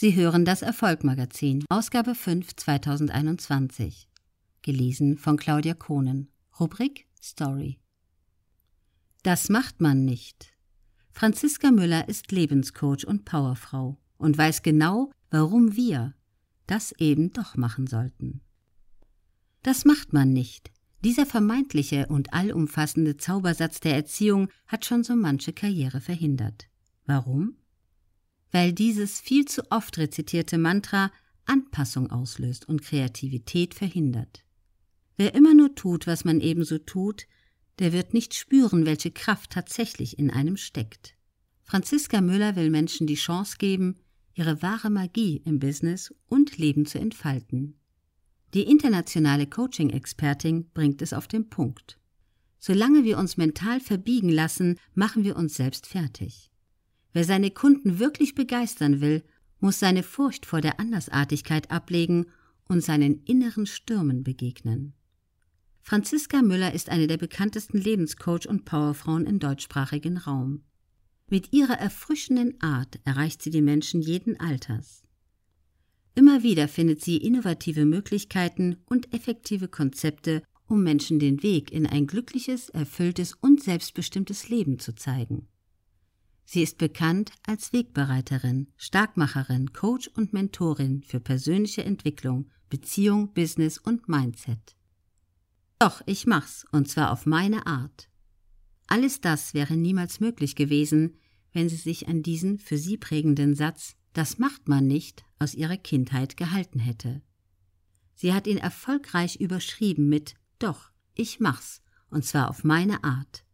Sie hören das Erfolgmagazin, Ausgabe 5 2021. Gelesen von Claudia Kohnen. Rubrik Story. Das macht man nicht. Franziska Müller ist Lebenscoach und Powerfrau und weiß genau, warum wir das eben doch machen sollten. Das macht man nicht. Dieser vermeintliche und allumfassende Zaubersatz der Erziehung hat schon so manche Karriere verhindert. Warum? Weil dieses viel zu oft rezitierte Mantra Anpassung auslöst und Kreativität verhindert. Wer immer nur tut, was man ebenso tut, der wird nicht spüren, welche Kraft tatsächlich in einem steckt. Franziska Müller will Menschen die Chance geben, ihre wahre Magie im Business und Leben zu entfalten. Die internationale Coaching-Expertin bringt es auf den Punkt. Solange wir uns mental verbiegen lassen, machen wir uns selbst fertig. Wer seine Kunden wirklich begeistern will, muss seine Furcht vor der Andersartigkeit ablegen und seinen inneren Stürmen begegnen. Franziska Müller ist eine der bekanntesten Lebenscoach und Powerfrauen im deutschsprachigen Raum. Mit ihrer erfrischenden Art erreicht sie die Menschen jeden Alters. Immer wieder findet sie innovative Möglichkeiten und effektive Konzepte, um Menschen den Weg in ein glückliches, erfülltes und selbstbestimmtes Leben zu zeigen. Sie ist bekannt als Wegbereiterin, Starkmacherin, Coach und Mentorin für persönliche Entwicklung, Beziehung, Business und Mindset. Doch, ich mach's, und zwar auf meine Art. Alles das wäre niemals möglich gewesen, wenn sie sich an diesen für sie prägenden Satz Das macht man nicht aus ihrer Kindheit gehalten hätte. Sie hat ihn erfolgreich überschrieben mit Doch, ich mach's, und zwar auf meine Art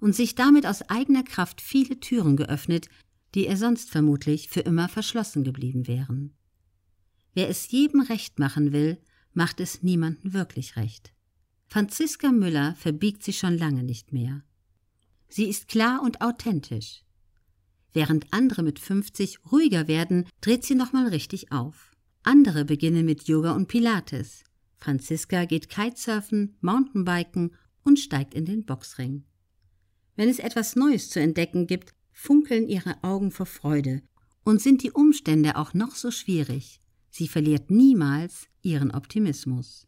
und sich damit aus eigener Kraft viele Türen geöffnet, die ihr sonst vermutlich für immer verschlossen geblieben wären. Wer es jedem recht machen will, macht es niemandem wirklich recht. Franziska Müller verbiegt sich schon lange nicht mehr. Sie ist klar und authentisch. Während andere mit 50 ruhiger werden, dreht sie nochmal richtig auf. Andere beginnen mit Yoga und Pilates. Franziska geht Kitesurfen, Mountainbiken und steigt in den Boxring. Wenn es etwas Neues zu entdecken gibt, funkeln ihre Augen vor Freude. Und sind die Umstände auch noch so schwierig, sie verliert niemals ihren Optimismus.